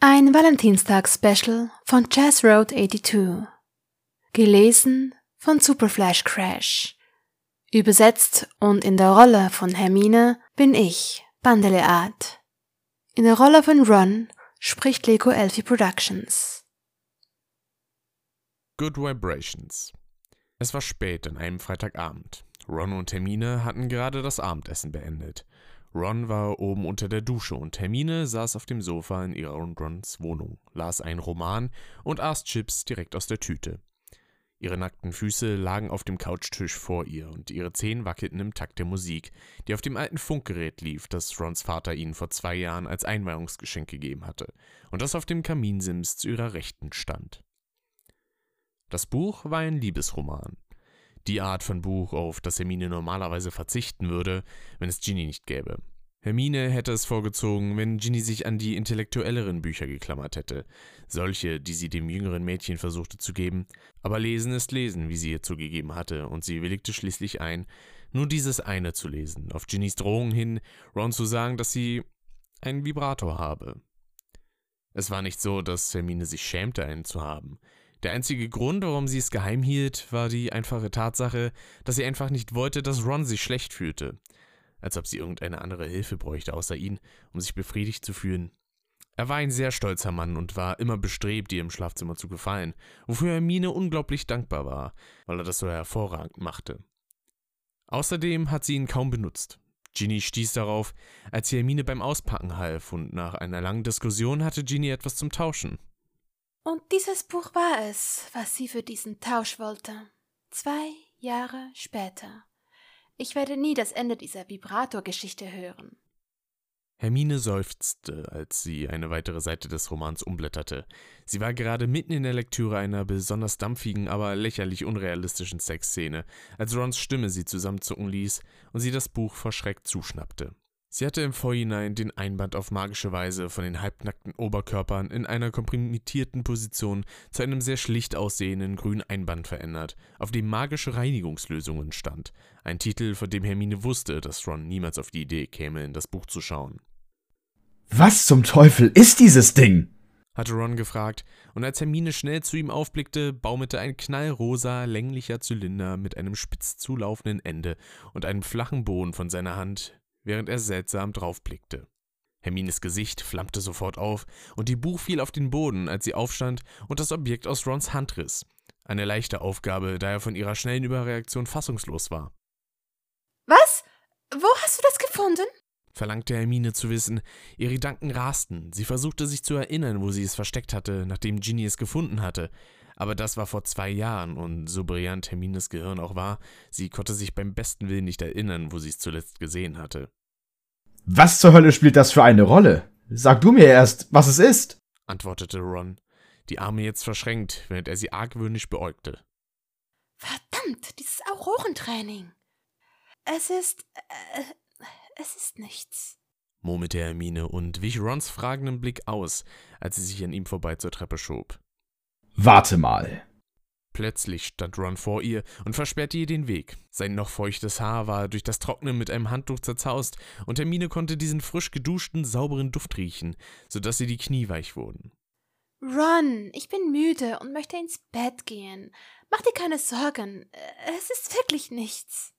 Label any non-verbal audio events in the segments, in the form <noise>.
Ein Valentinstag-Special von Jazz Road 82. Gelesen von Superflash Crash. Übersetzt und in der Rolle von Hermine bin ich, Bandeleart. In der Rolle von Ron spricht Lego Elfie Productions. Good Vibrations. Es war spät an einem Freitagabend. Ron und Hermine hatten gerade das Abendessen beendet. Ron war oben unter der Dusche und Hermine saß auf dem Sofa in ihrer und Rons Wohnung, las einen Roman und aß Chips direkt aus der Tüte. Ihre nackten Füße lagen auf dem Couchtisch vor ihr und ihre Zehen wackelten im Takt der Musik, die auf dem alten Funkgerät lief, das Rons Vater ihnen vor zwei Jahren als Einweihungsgeschenk gegeben hatte und das auf dem Kaminsims zu ihrer Rechten stand. Das Buch war ein Liebesroman. Die Art von Buch, auf das Hermine normalerweise verzichten würde, wenn es Ginny nicht gäbe. Hermine hätte es vorgezogen, wenn Ginny sich an die intellektuelleren Bücher geklammert hätte, solche, die sie dem jüngeren Mädchen versuchte zu geben, aber Lesen ist Lesen, wie sie ihr zugegeben hatte, und sie willigte schließlich ein, nur dieses eine zu lesen, auf Ginnys Drohung hin, Ron zu sagen, dass sie einen Vibrator habe. Es war nicht so, dass Hermine sich schämte, einen zu haben. Der einzige Grund, warum sie es geheim hielt, war die einfache Tatsache, dass sie einfach nicht wollte, dass Ron sich schlecht fühlte. Als ob sie irgendeine andere Hilfe bräuchte außer ihn, um sich befriedigt zu fühlen. Er war ein sehr stolzer Mann und war immer bestrebt, ihr im Schlafzimmer zu gefallen, wofür Hermine unglaublich dankbar war, weil er das so hervorragend machte. Außerdem hat sie ihn kaum benutzt. Ginny stieß darauf, als sie Hermine beim Auspacken half, und nach einer langen Diskussion hatte Ginny etwas zum Tauschen. Und dieses Buch war es, was sie für diesen Tausch wollte. Zwei Jahre später. Ich werde nie das Ende dieser Vibrator-Geschichte hören. Hermine seufzte, als sie eine weitere Seite des Romans umblätterte. Sie war gerade mitten in der Lektüre einer besonders dampfigen, aber lächerlich unrealistischen Sexszene, als Rons Stimme sie zusammenzucken ließ und sie das Buch verschreckt zuschnappte. Sie hatte im Vorhinein den Einband auf magische Weise von den halbnackten Oberkörpern in einer komprimitierten Position zu einem sehr schlicht aussehenden grünen Einband verändert, auf dem magische Reinigungslösungen stand. Ein Titel, von dem Hermine wusste, dass Ron niemals auf die Idee käme, in das Buch zu schauen. Was zum Teufel ist dieses Ding? hatte Ron gefragt, und als Hermine schnell zu ihm aufblickte, baumelte ein knallrosa, länglicher Zylinder mit einem spitz zulaufenden Ende und einem flachen Boden von seiner Hand während er seltsam draufblickte. Hermines Gesicht flammte sofort auf und die Buch fiel auf den Boden, als sie aufstand und das Objekt aus Rons Hand riss. Eine leichte Aufgabe, da er von ihrer schnellen Überreaktion fassungslos war. Was? Wo hast du das gefunden? verlangte Hermine zu wissen. Ihre Gedanken rasten. Sie versuchte sich zu erinnern, wo sie es versteckt hatte, nachdem Ginny es gefunden hatte. Aber das war vor zwei Jahren, und so brillant Hermines Gehirn auch war, sie konnte sich beim besten Willen nicht erinnern, wo sie es zuletzt gesehen hatte. Was zur Hölle spielt das für eine Rolle? Sag du mir erst, was es ist, antwortete Ron, die Arme jetzt verschränkt, während er sie argwöhnisch beäugte. Verdammt, dieses Aurorentraining. Es ist. Äh, es ist nichts, murmelte Hermine und wich Rons fragenden Blick aus, als sie sich an ihm vorbei zur Treppe schob. Warte mal. Plötzlich stand Ron vor ihr und versperrte ihr den Weg. Sein noch feuchtes Haar war durch das Trocknen mit einem Handtuch zerzaust, und Hermine konnte diesen frisch geduschten, sauberen Duft riechen, sodass ihr die Knie weich wurden. Ron, ich bin müde und möchte ins Bett gehen. Mach dir keine Sorgen. Es ist wirklich nichts.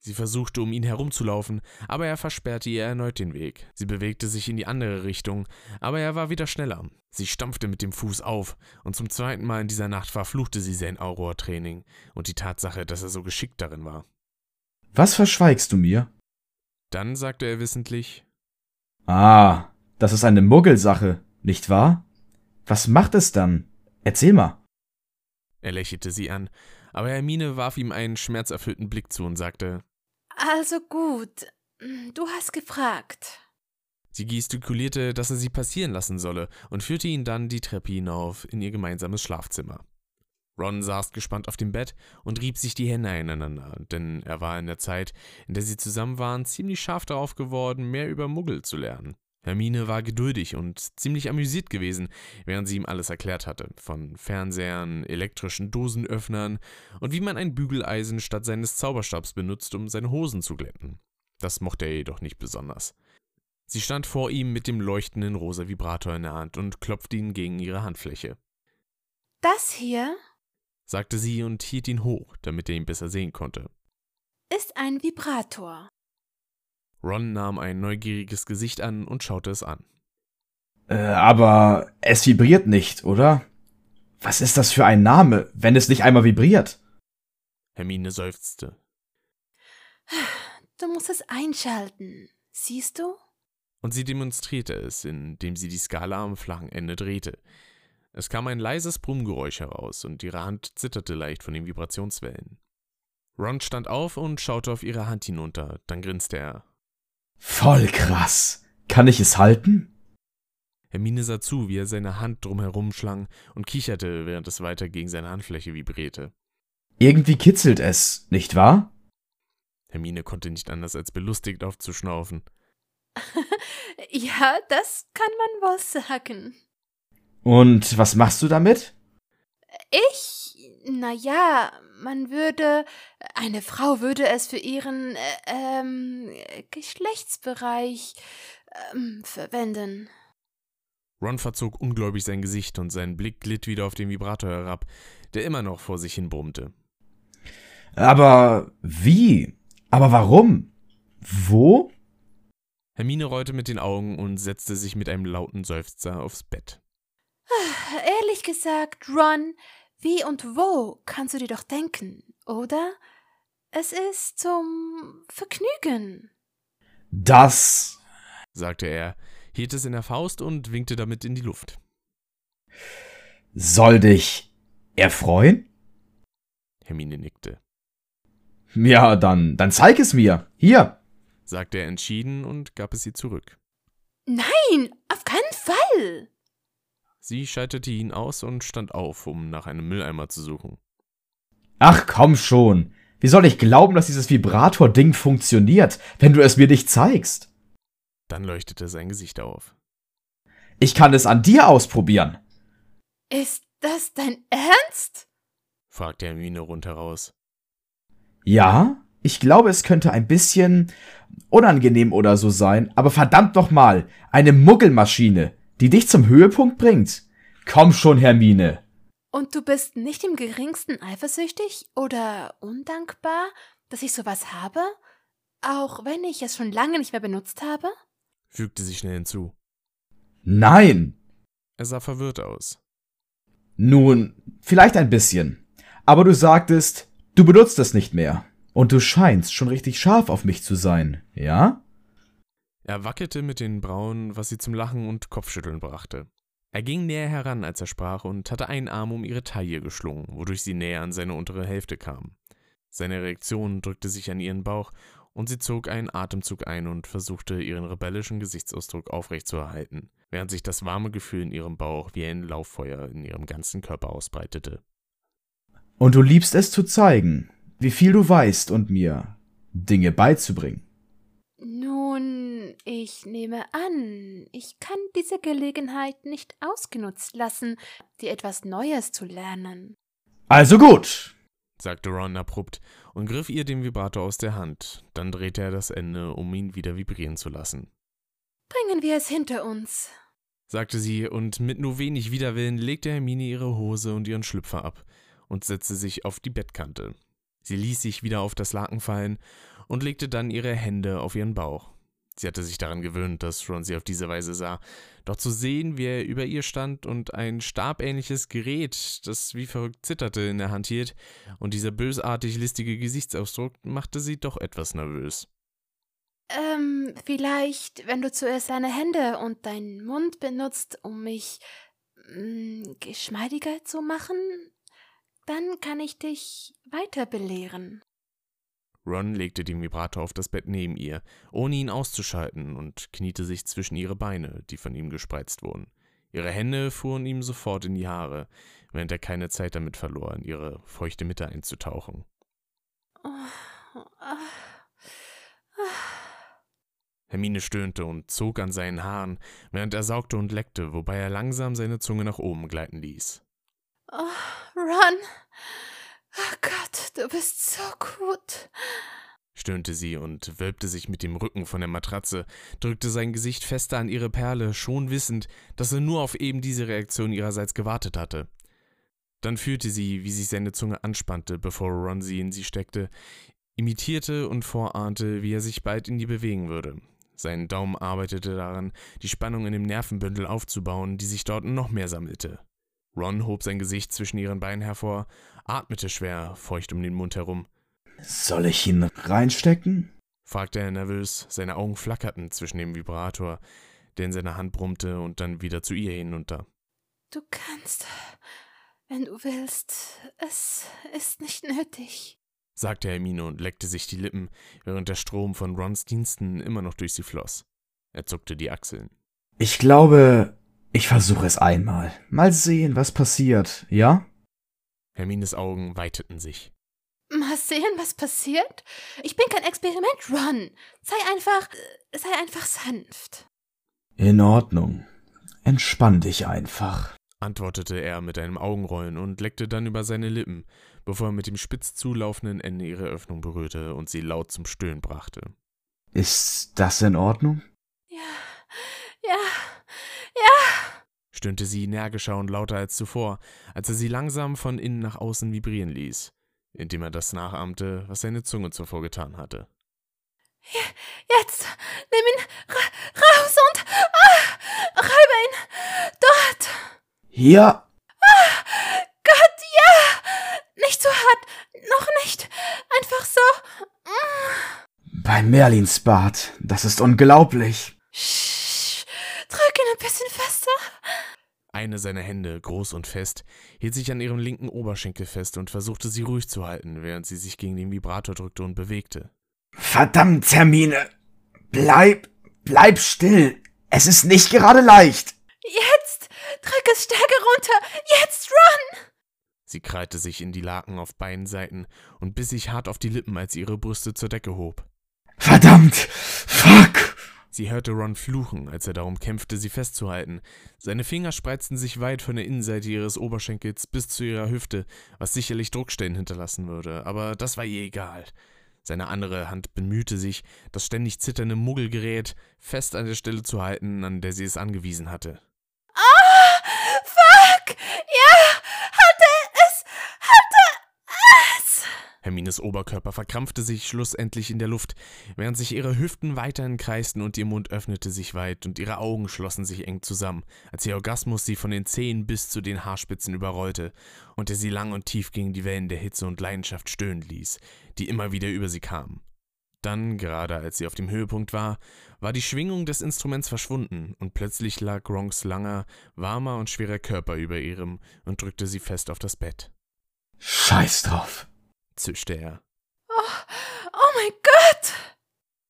Sie versuchte, um ihn herumzulaufen, aber er versperrte ihr erneut den Weg. Sie bewegte sich in die andere Richtung, aber er war wieder schneller. Sie stampfte mit dem Fuß auf, und zum zweiten Mal in dieser Nacht verfluchte sie sein Aurora-Training und die Tatsache, dass er so geschickt darin war. Was verschweigst du mir? Dann sagte er wissentlich: Ah, das ist eine Muggelsache, nicht wahr? Was macht es dann? Erzähl mal. Er lächelte sie an, aber Hermine warf ihm einen schmerzerfüllten Blick zu und sagte: Also gut, du hast gefragt. Sie gestikulierte, dass er sie passieren lassen solle und führte ihn dann die Treppe hinauf in ihr gemeinsames Schlafzimmer. Ron saß gespannt auf dem Bett und rieb sich die Hände ineinander, denn er war in der Zeit, in der sie zusammen waren, ziemlich scharf darauf geworden, mehr über Muggel zu lernen. Hermine war geduldig und ziemlich amüsiert gewesen, während sie ihm alles erklärt hatte, von Fernsehern, elektrischen Dosenöffnern und wie man ein Bügeleisen statt seines Zauberstabs benutzt, um seine Hosen zu glätten. Das mochte er jedoch nicht besonders. Sie stand vor ihm mit dem leuchtenden rosa Vibrator in der Hand und klopfte ihn gegen ihre Handfläche. Das hier sagte sie und hielt ihn hoch, damit er ihn besser sehen konnte. ist ein Vibrator. Ron nahm ein neugieriges Gesicht an und schaute es an. Äh, aber es vibriert nicht, oder? Was ist das für ein Name, wenn es nicht einmal vibriert? Hermine seufzte. Du musst es einschalten. Siehst du? Und sie demonstrierte es, indem sie die Skala am flachen Ende drehte. Es kam ein leises Brummgeräusch heraus und ihre Hand zitterte leicht von den Vibrationswellen. Ron stand auf und schaute auf ihre Hand hinunter, dann grinste er. Voll krass. Kann ich es halten? Hermine sah zu, wie er seine Hand drumherum schlang und kicherte, während es weiter gegen seine Handfläche vibrierte. Irgendwie kitzelt es, nicht wahr? Hermine konnte nicht anders als belustigt aufzuschnaufen. <laughs> ja, das kann man wohl sagen. Und was machst du damit? Ich, na ja, man würde, eine Frau würde es für ihren äh, ähm, Geschlechtsbereich ähm, verwenden. Ron verzog ungläubig sein Gesicht und sein Blick glitt wieder auf den Vibrator herab, der immer noch vor sich hin brummte. Aber wie? Aber warum? Wo? Hermine rollte mit den Augen und setzte sich mit einem lauten Seufzer aufs Bett. Ehrlich gesagt, Ron, wie und wo kannst du dir doch denken, oder? Es ist zum Vergnügen. Das, sagte er, hielt es in der Faust und winkte damit in die Luft. soll dich erfreuen? Hermine nickte, Ja, dann, dann zeig es mir. Hier. sagte er entschieden und gab es ihr zurück. Nein, auf keinen Fall. Sie schaltete ihn aus und stand auf, um nach einem Mülleimer zu suchen. Ach komm schon. Wie soll ich glauben, dass dieses Vibrator-Ding funktioniert, wenn du es mir nicht zeigst? Dann leuchtete sein Gesicht auf. Ich kann es an dir ausprobieren. Ist das dein Ernst? fragte Hermine rundheraus. Ja, ich glaube, es könnte ein bisschen unangenehm oder so sein, aber verdammt noch mal, eine Muggelmaschine, die dich zum Höhepunkt bringt. Komm schon, Hermine. Und du bist nicht im geringsten eifersüchtig oder undankbar, dass ich sowas habe? Auch wenn ich es schon lange nicht mehr benutzt habe? fügte sie schnell hinzu. Nein. Er sah verwirrt aus. Nun, vielleicht ein bisschen. Aber du sagtest, du benutzt es nicht mehr. Und du scheinst schon richtig scharf auf mich zu sein, ja? Er wackelte mit den Brauen, was sie zum Lachen und Kopfschütteln brachte. Er ging näher heran, als er sprach, und hatte einen Arm um ihre Taille geschlungen, wodurch sie näher an seine untere Hälfte kam. Seine Reaktion drückte sich an ihren Bauch, und sie zog einen Atemzug ein und versuchte, ihren rebellischen Gesichtsausdruck aufrechtzuerhalten, während sich das warme Gefühl in ihrem Bauch wie ein Lauffeuer in ihrem ganzen Körper ausbreitete. Und du liebst es zu zeigen, wie viel du weißt und mir Dinge beizubringen. Nun, ich nehme an, ich kann diese Gelegenheit nicht ausgenutzt lassen, dir etwas Neues zu lernen. Also gut. sagte Ron abrupt und griff ihr den Vibrator aus der Hand. Dann drehte er das Ende, um ihn wieder vibrieren zu lassen. Bringen wir es hinter uns. sagte sie, und mit nur wenig Widerwillen legte Hermine ihre Hose und ihren Schlüpfer ab und setzte sich auf die Bettkante. Sie ließ sich wieder auf das Laken fallen und legte dann ihre Hände auf ihren Bauch. Sie hatte sich daran gewöhnt, dass Ron sie auf diese Weise sah, doch zu sehen, wie er über ihr stand und ein stabähnliches Gerät, das wie verrückt zitterte, in der Hand hielt, und dieser bösartig listige Gesichtsausdruck machte sie doch etwas nervös. Ähm, vielleicht, wenn du zuerst deine Hände und deinen Mund benutzt, um mich mh, geschmeidiger zu machen, dann kann ich dich weiter belehren. Ron legte den Vibrator auf das Bett neben ihr, ohne ihn auszuschalten, und kniete sich zwischen ihre Beine, die von ihm gespreizt wurden. Ihre Hände fuhren ihm sofort in die Haare, während er keine Zeit damit verlor, in ihre feuchte Mitte einzutauchen. Hermine stöhnte und zog an seinen Haaren, während er saugte und leckte, wobei er langsam seine Zunge nach oben gleiten ließ. oh, Ron. Oh Gott, du bist so gut. stöhnte sie und wölbte sich mit dem Rücken von der Matratze, drückte sein Gesicht fester an ihre Perle, schon wissend, dass er nur auf eben diese Reaktion ihrerseits gewartet hatte. Dann fühlte sie, wie sich seine Zunge anspannte, bevor Ron sie in sie steckte, imitierte und vorahnte, wie er sich bald in ihr bewegen würde. Sein Daumen arbeitete daran, die Spannung in dem Nervenbündel aufzubauen, die sich dort noch mehr sammelte. Ron hob sein Gesicht zwischen ihren Beinen hervor, atmete schwer, feucht um den Mund herum. Soll ich ihn reinstecken? fragte er nervös, seine Augen flackerten zwischen dem Vibrator, der in seiner Hand brummte und dann wieder zu ihr hinunter. Du kannst, wenn du willst. Es ist nicht nötig, sagte Hermine und leckte sich die Lippen, während der Strom von Rons Diensten immer noch durch sie floss. Er zuckte die Achseln. Ich glaube, ich versuche es einmal. Mal sehen, was passiert, ja? Hermines Augen weiteten sich. Mal sehen, was passiert? Ich bin kein Experiment, Ron. Sei einfach, sei einfach sanft. In Ordnung. Entspann dich einfach, antwortete er mit einem Augenrollen und leckte dann über seine Lippen, bevor er mit dem spitz zulaufenden Ende ihre Öffnung berührte und sie laut zum Stöhnen brachte. Ist das in Ordnung? Ja, ja, ja, stöhnte sie energischer und lauter als zuvor, als er sie langsam von innen nach außen vibrieren ließ, indem er das nachahmte, was seine Zunge zuvor getan hatte. Jetzt, nimm ihn ra raus und ah, reibe ihn dort. Hier? Ah, Gott, ja! Nicht zu hart, noch nicht. Einfach so. Mm. Bei Merlins Bad. Das ist unglaublich. Ihn ein bisschen fester. Eine seiner Hände, groß und fest, hielt sich an ihrem linken Oberschenkel fest und versuchte sie ruhig zu halten, während sie sich gegen den Vibrator drückte und bewegte. Verdammt, Hermine! Bleib, bleib still! Es ist nicht gerade leicht! Jetzt! Drück es stärker runter! Jetzt, run! Sie krallte sich in die Laken auf beiden Seiten und biss sich hart auf die Lippen, als sie ihre Brüste zur Decke hob. Verdammt! Fuck! Sie hörte Ron fluchen, als er darum kämpfte, sie festzuhalten. Seine Finger spreizten sich weit von der Innenseite ihres Oberschenkels bis zu ihrer Hüfte, was sicherlich Druckstellen hinterlassen würde, aber das war ihr egal. Seine andere Hand bemühte sich, das ständig zitternde Muggelgerät fest an der Stelle zu halten, an der sie es angewiesen hatte. Ah! Fuck! Ja! Hatte es! Hatte es! Hermines Oberkörper verkrampfte sich schlussendlich in der Luft, während sich ihre Hüften weiterhin kreisten und ihr Mund öffnete sich weit und ihre Augen schlossen sich eng zusammen, als ihr Orgasmus sie von den Zehen bis zu den Haarspitzen überrollte und er sie lang und tief gegen die Wellen der Hitze und Leidenschaft stöhnen ließ, die immer wieder über sie kamen. Dann, gerade als sie auf dem Höhepunkt war, war die Schwingung des Instruments verschwunden und plötzlich lag Ronks langer, warmer und schwerer Körper über ihrem und drückte sie fest auf das Bett. Scheiß drauf, zischte er. Oh, oh mein Gott!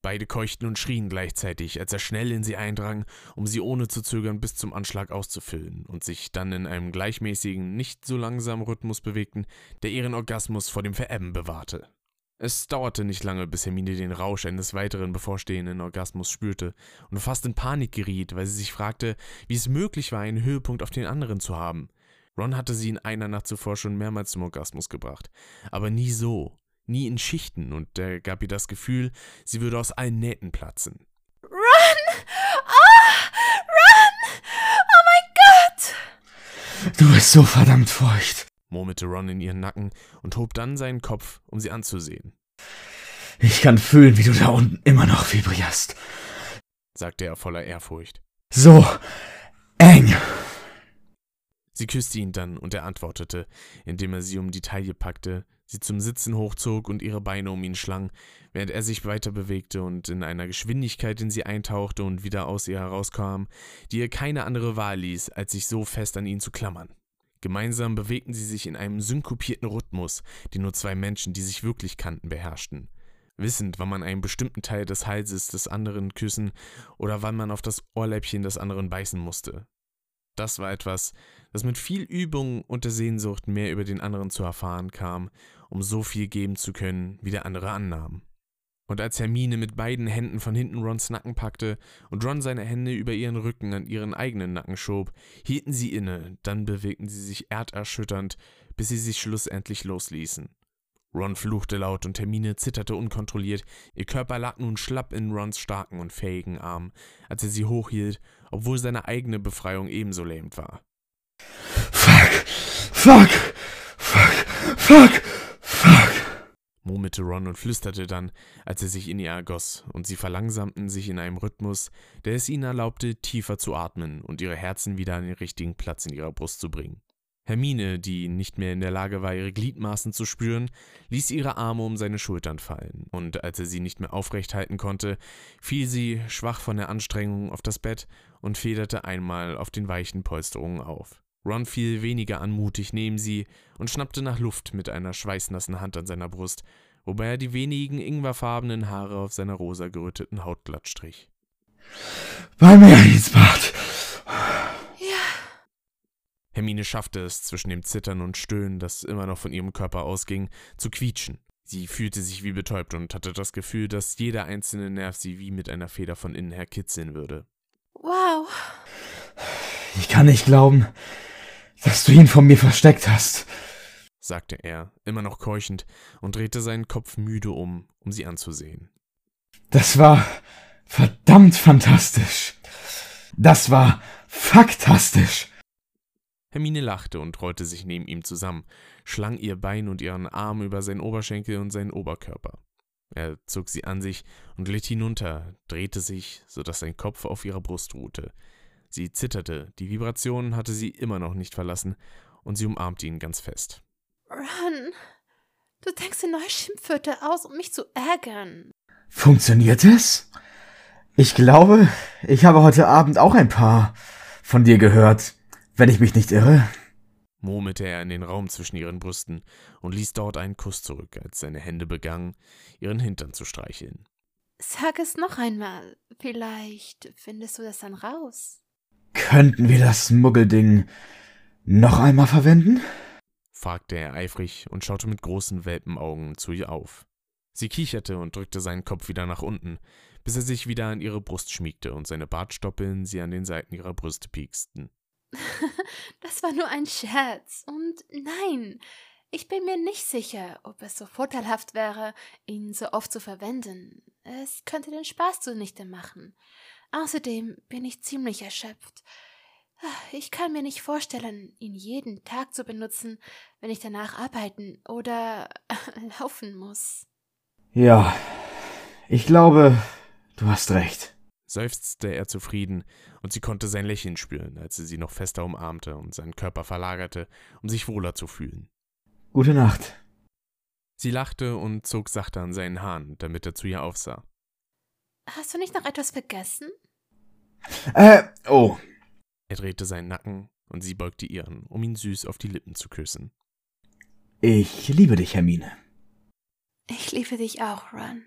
Beide keuchten und schrien gleichzeitig, als er schnell in sie eindrang, um sie ohne zu zögern bis zum Anschlag auszufüllen und sich dann in einem gleichmäßigen, nicht so langsamen Rhythmus bewegten, der ihren Orgasmus vor dem Verebben bewahrte. Es dauerte nicht lange, bis Hermine den Rausch eines weiteren bevorstehenden Orgasmus spürte und fast in Panik geriet, weil sie sich fragte, wie es möglich war, einen Höhepunkt auf den anderen zu haben. Ron hatte sie in einer Nacht zuvor schon mehrmals zum Orgasmus gebracht, aber nie so, nie in Schichten, und er gab ihr das Gefühl, sie würde aus allen Nähten platzen. Run! Ah! Run! Oh mein Gott! Du bist so verdammt feucht, murmelte Ron in ihren Nacken und hob dann seinen Kopf, um sie anzusehen. Ich kann fühlen, wie du da unten immer noch vibrierst, sagte er voller Ehrfurcht. So eng. Sie küsste ihn dann und er antwortete, indem er sie um die Taille packte, sie zum Sitzen hochzog und ihre Beine um ihn schlang, während er sich weiter bewegte und in einer Geschwindigkeit in sie eintauchte und wieder aus ihr herauskam, die ihr keine andere Wahl ließ, als sich so fest an ihn zu klammern. Gemeinsam bewegten sie sich in einem synkopierten Rhythmus, den nur zwei Menschen, die sich wirklich kannten, beherrschten. Wissend, wann man einen bestimmten Teil des Halses des anderen küssen oder wann man auf das Ohrläppchen des anderen beißen musste. Das war etwas, das mit viel Übung und der Sehnsucht, mehr über den anderen zu erfahren kam, um so viel geben zu können, wie der andere annahm. Und als Hermine mit beiden Händen von hinten Rons Nacken packte und Ron seine Hände über ihren Rücken an ihren eigenen Nacken schob, hielten sie inne, dann bewegten sie sich erderschütternd, bis sie sich schlussendlich losließen. Ron fluchte laut und Hermine zitterte unkontrolliert. Ihr Körper lag nun schlapp in Rons starken und fähigen Arm, als er sie hochhielt, obwohl seine eigene Befreiung ebenso lähmend war. Fuck! Fuck! Fuck! Fuck! Fuck! murmelte Ron und flüsterte dann, als er sich in ihr ergoss, und sie verlangsamten sich in einem Rhythmus, der es ihnen erlaubte, tiefer zu atmen und ihre Herzen wieder an den richtigen Platz in ihrer Brust zu bringen. Hermine, die nicht mehr in der Lage war, ihre Gliedmaßen zu spüren, ließ ihre Arme um seine Schultern fallen, und als er sie nicht mehr aufrecht halten konnte, fiel sie, schwach von der Anstrengung, auf das Bett und federte einmal auf den weichen Polsterungen auf. Ron fiel weniger anmutig neben sie und schnappte nach Luft mit einer schweißnassen Hand an seiner Brust, wobei er die wenigen ingwerfarbenen Haare auf seiner rosa geröteten Haut glatt strich. Bei mir ins Bad! Hermine schaffte es, zwischen dem Zittern und Stöhnen, das immer noch von ihrem Körper ausging, zu quietschen. Sie fühlte sich wie betäubt und hatte das Gefühl, dass jeder einzelne Nerv sie wie mit einer Feder von innen her kitzeln würde. Wow. Ich kann nicht glauben, dass du ihn von mir versteckt hast, sagte er, immer noch keuchend, und drehte seinen Kopf müde um, um sie anzusehen. Das war verdammt fantastisch. Das war faktastisch. Hermine lachte und rollte sich neben ihm zusammen, schlang ihr Bein und ihren Arm über seinen Oberschenkel und seinen Oberkörper. Er zog sie an sich und glitt hinunter, drehte sich, so dass sein Kopf auf ihrer Brust ruhte. Sie zitterte, die Vibration hatte sie immer noch nicht verlassen, und sie umarmte ihn ganz fest. Run, du denkst dir neue Schimpfwörter aus, um mich zu ärgern. Funktioniert es? Ich glaube, ich habe heute Abend auch ein paar von dir gehört wenn ich mich nicht irre, murmelte er in den Raum zwischen ihren Brüsten und ließ dort einen Kuss zurück, als seine Hände begannen, ihren Hintern zu streicheln. Sag es noch einmal. Vielleicht findest du das dann raus. Könnten wir das Muggelding noch einmal verwenden? fragte er eifrig und schaute mit großen Welpenaugen zu ihr auf. Sie kicherte und drückte seinen Kopf wieder nach unten, bis er sich wieder an ihre Brust schmiegte und seine Bartstoppeln sie an den Seiten ihrer Brüste pieksten. <laughs> das war nur ein Scherz. Und nein, ich bin mir nicht sicher, ob es so vorteilhaft wäre, ihn so oft zu verwenden. Es könnte den Spaß zunichte machen. Außerdem bin ich ziemlich erschöpft. Ich kann mir nicht vorstellen, ihn jeden Tag zu benutzen, wenn ich danach arbeiten oder <laughs> laufen muss. Ja, ich glaube, du hast recht seufzte er zufrieden, und sie konnte sein Lächeln spüren, als sie sie noch fester umarmte und seinen Körper verlagerte, um sich wohler zu fühlen. Gute Nacht. Sie lachte und zog sachte an seinen Haaren, damit er zu ihr aufsah. Hast du nicht noch etwas vergessen? Äh, oh. Er drehte seinen Nacken und sie beugte ihren, um ihn süß auf die Lippen zu küssen. Ich liebe dich, Hermine. Ich liebe dich auch, Ron.